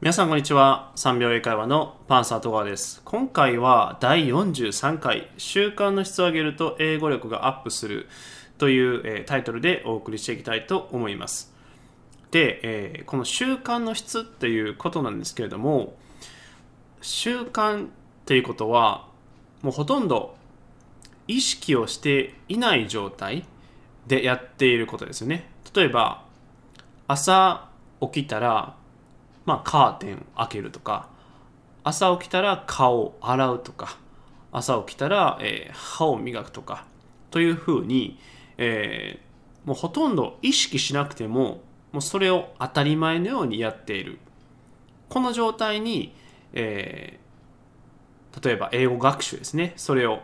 皆さんこんにちは。3秒英会話のパンサー戸川です。今回は第43回習慣の質を上げると英語力がアップするという、タイトルでお送りしていきたいと思います。で、この習慣の質っていうことなんですけれども習慣っていうことはもうほとんど意識をしていない状態でやっていることですよね。例えば朝起きたらまあ、カーテンを開けるとか朝起きたら顔を洗うとか朝起きたら、えー、歯を磨くとかというふうに、えー、もうほとんど意識しなくてももうそれを当たり前のようにやっている。この状態に、えー、例えば英語学習ですね。それを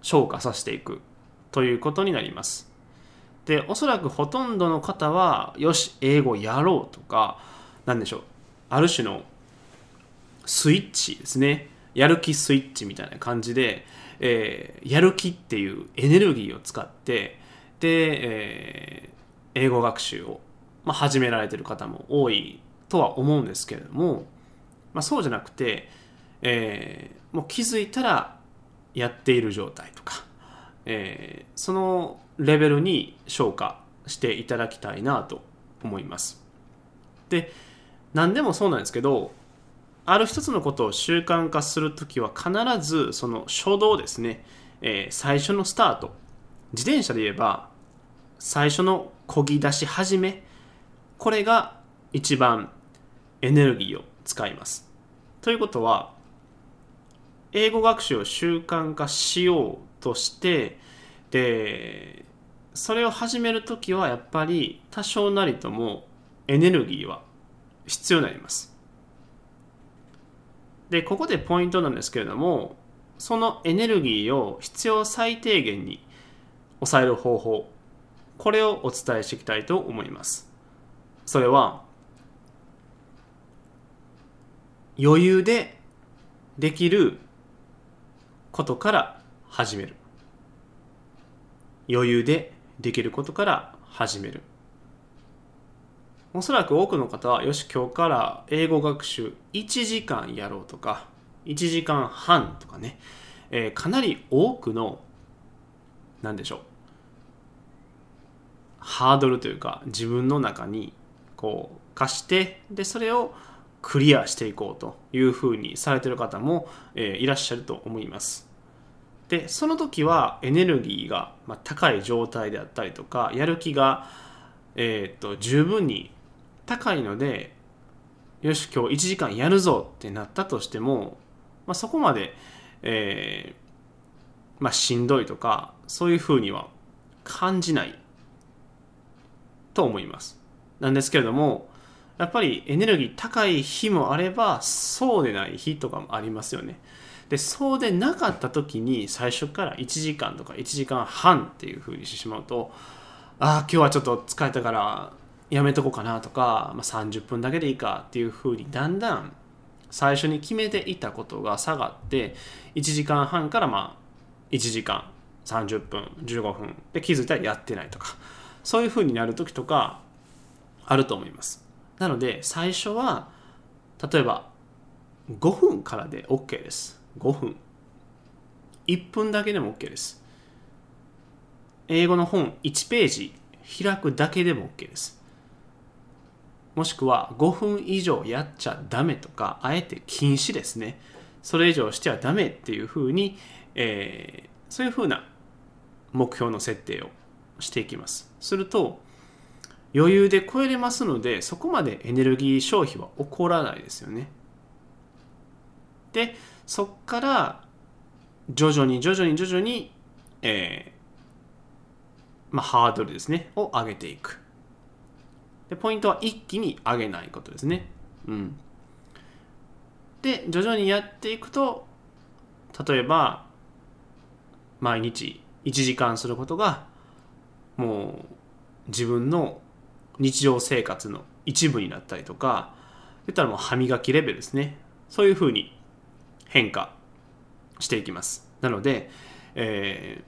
消化させていく。ということになります。でおそらくほとんどの方はよし英語やろうとか何でしょうある種のスイッチですねやる気スイッチみたいな感じで、えー、やる気っていうエネルギーを使ってで、えー、英語学習を、まあ、始められてる方も多いとは思うんですけれども、まあ、そうじゃなくて、えー、もう気づいたらやっている状態とか、えー、そのレベルに消化していただきたいなと思います。で何でもそうなんですけどある一つのことを習慣化するときは必ずその初動ですね、えー、最初のスタート。自転車で言えば最初の漕ぎ出し始め。これが一番エネルギーを使います。ということは英語学習を習慣化しようとしてでそれを始めるときはやっぱり多少なりともエネルギーは必要になります。で、ここでポイントなんですけれども、そのエネルギーを必要最低限に抑える方法、これをお伝えしていきたいと思います。それは、余裕でできることから始める。余裕でできることから始める。おそらく多くの方はよし今日から英語学習1時間やろうとか1時間半とかね、えー、かなり多くの何でしょう。ハードルというか自分の中にこう貸してでそれをクリアしていこうというふうにされてる方も、えー、いらっしゃると思います。でその時はエネルギーが、高い状態であったりとかやる気が、えー、っと十分に高いのでよし今日1時間やるぞってなったとしても、まあ、そこまで、えー、まあ、しんどいとかそういうふうには感じないと思います。なんですけれどもやっぱりエネルギー高い日もあればそうでない日とかもありますよね。でそうでなかった時に最初から1時間とか1時間半っていうふうにしてしまうとああ今日はちょっと疲れたからやめとこうかなとか、まあ、30分だけでいいかっていうふうにだんだん最初に決めていたことが下がって1時間半からまあ1時間30分15分で気づいたらやってないとかそういうふうになる時とかあると思います。なので最初は例えば5分からで OK です。5分。1分だけでも OK です。英語の本1ページ開くだけでも OK です。もしくは5分以上やっちゃダメとかあえて禁止ですね。それ以上してはダメっていうふうに、えー、そういうふうな目標の設定をしていきます。すると余裕で超えれますのでそこまでエネルギー消費は起こらないですよね。でそこから徐々に徐々に徐々に、えーまあ、ハードルですねを上げていく。でポイントは一気に上げないことですね。うん、で徐々にやっていくと例えば毎日1時間することがもう自分の日常生活の一部になったりとか言ったらもう歯磨きレベルですね。そういうふうに変化していきます。なので、えー、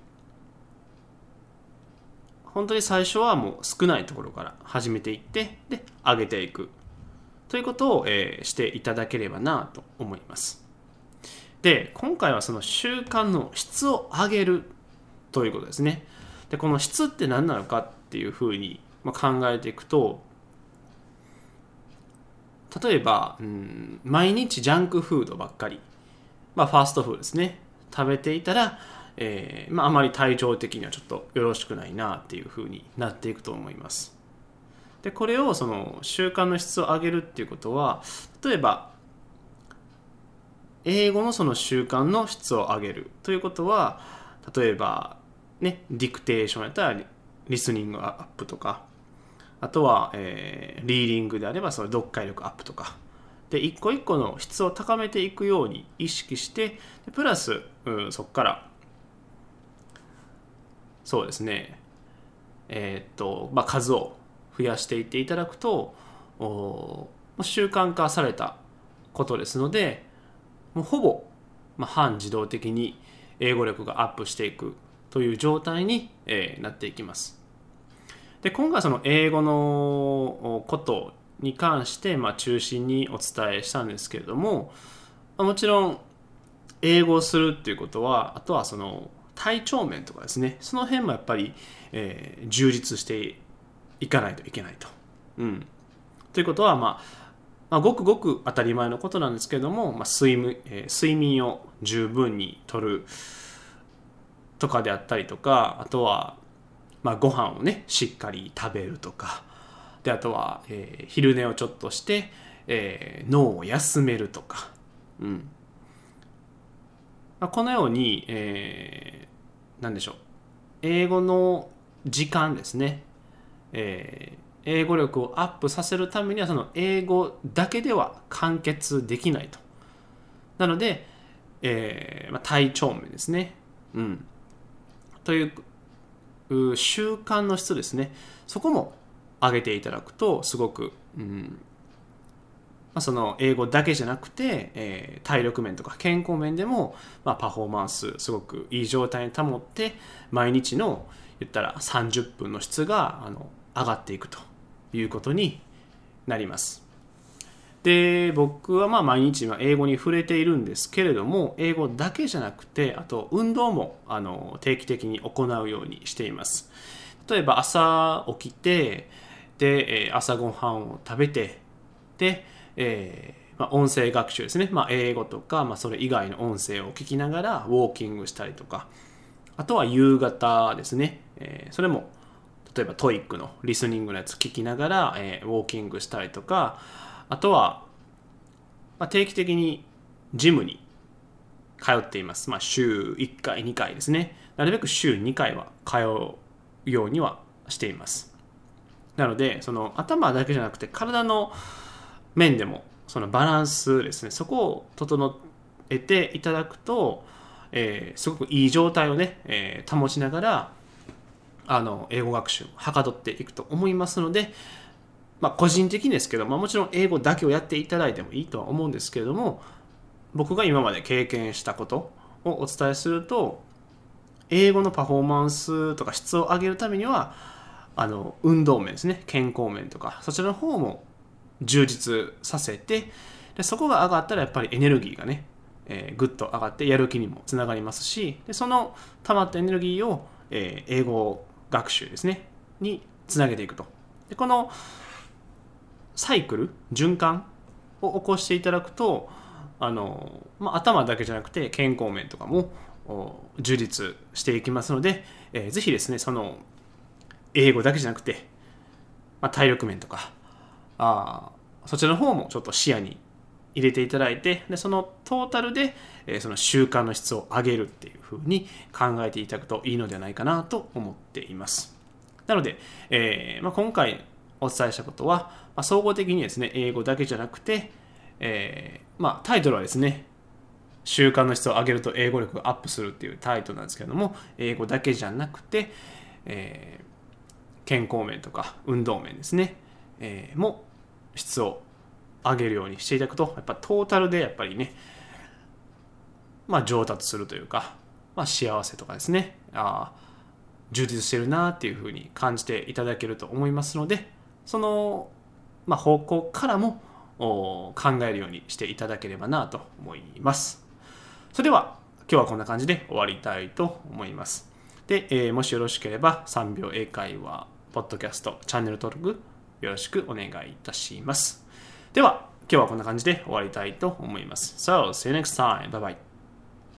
本当に最初はもう少ないところから始めていってで上げていく。ということを、えー、していただければなと思います。で今回はその習慣の質を上げるということですね。でこの質って何なのかっていうふうに考えていくと例えば、うん、毎日ジャンクフードばっかり、まあ、ファーストフードですね。食べていたら、えーまあ、あまり体調的にはちょっとよろしくないなっていうふうになっていくと思います。でこれをその習慣の質を上げるっていうことは例えば英語のその習慣の質を上げるということは例えばねディクテーションやったらリスニングアップとかあとは、えー、リーディングであればその読解力アップとか。で一個一個の質を高めていくように意識してプラス、うん、そこからそうですねえー、っと、まあ、数を増やしていっていただくとお習慣化されたことですのでもうほぼ、まあ、半自動的に英語力がアップしていくという状態に、えー、なっていきます。で今回その英語のことに関して、まあ、中心にお伝えしたんですけれどももちろん英語をするっていうことはあとはその体調面とかですね。その辺もやっぱり、えー、充実していかないといけないと。うん、ということは、まあ、まあ、ごくごく当たり前のことなんですけども、まあ、睡眠えー、睡眠を十分にとるとかであったりとかあとはまあ、ご飯をねしっかり食べるとか。であとは、えー、昼寝をちょっとして、えー、脳を休めるとか、うん。まあ、このように、えー、何でしょう。英語の時間ですね、えー、英語力をアップさせるためにはその英語だけでは完結できないと。なので、えーまあ、体調面ですね、うん、という習慣の質ですね。そこも上げていただくとすごく、うんまあ、その英語だけじゃなくて、えー、体力面とか健康面でも、まあ、パフォーマンスすごくいい状態に保って毎日の言ったら30分の質があの上がっていくということになります。で僕はまあ毎日英語に触れているんですけれども英語だけじゃなくてあと運動もあの定期的に行うようにしています例えば朝起きてで朝ごはんを食べてで、えーまあ、音声学習ですね、まあ、英語とか、まあ、それ以外の音声を聞きながらウォーキングしたりとかあとは夕方ですね、えー、それも例えば TOEIC のリスニングのやつ聞きながら、えー、ウォーキングしたりとかあとは、まあ、定期的にジムに通っています。まあ、週1回、2回ですね。なるべく週2回は通うようにはしています。なので、その頭だけじゃなくて体の面でもそのバランスですね、そこを整えていただくと、えー、すごくいい状態をね、えー、保ちながら、あの、英語学習をはかどっていくと思いますので、まあ、個人的にですけど、まあ、もちろん英語だけをやっていただいてもいいとは思うんですけれども僕が今まで経験したことをお伝えすると英語のパフォーマンスとか質を上げるためにはあの運動面ですね。健康面とかそちらの方も充実させてでそこが上がったらやっぱりエネルギーがね、えー、ぐっと上がってやる気にもつながりますしでその溜まったエネルギーを、えー、英語学習ですねにつなげていくと。でこのサイクル循環を起こしていただくとあの、まあ、頭だけじゃなくて健康面とかも充実していきますので、えー、ぜひですねその英語だけじゃなくて、まあ、体力面とかあそちらの方もちょっと視野に入れていただいてでそのトータルで、えー、その習慣の質を上げるっていうふうに考えていただくといいのではないかなと思っています。なので、えーまあ、今回お伝えしたことは、まあ、総合的にですね、英語だけじゃなくて、えー、まあ、タイトルはですね、習慣の質を上げると英語力がアップするっていうタイトルなんですけども、英語だけじゃなくて、え、健康面とか運動面ですね、えー、も質を上げるようにしていただくと、やっぱトータルでやっぱりね、まあ上達するというか、まあ幸せとかですね、あ充実してるなっていうふうに感じていただけると思いますので、その、まあ、方向からも考えるようにしていただければなと思います。それでは今日はこんな感じで終わりたいと思います。で、えー、もしよろしければ3秒英会話ポッドキャストチャンネル登録よろしくお願いいたしますでは今日はこんな感じで終わりたいと思います So, see you next time. Bye bye.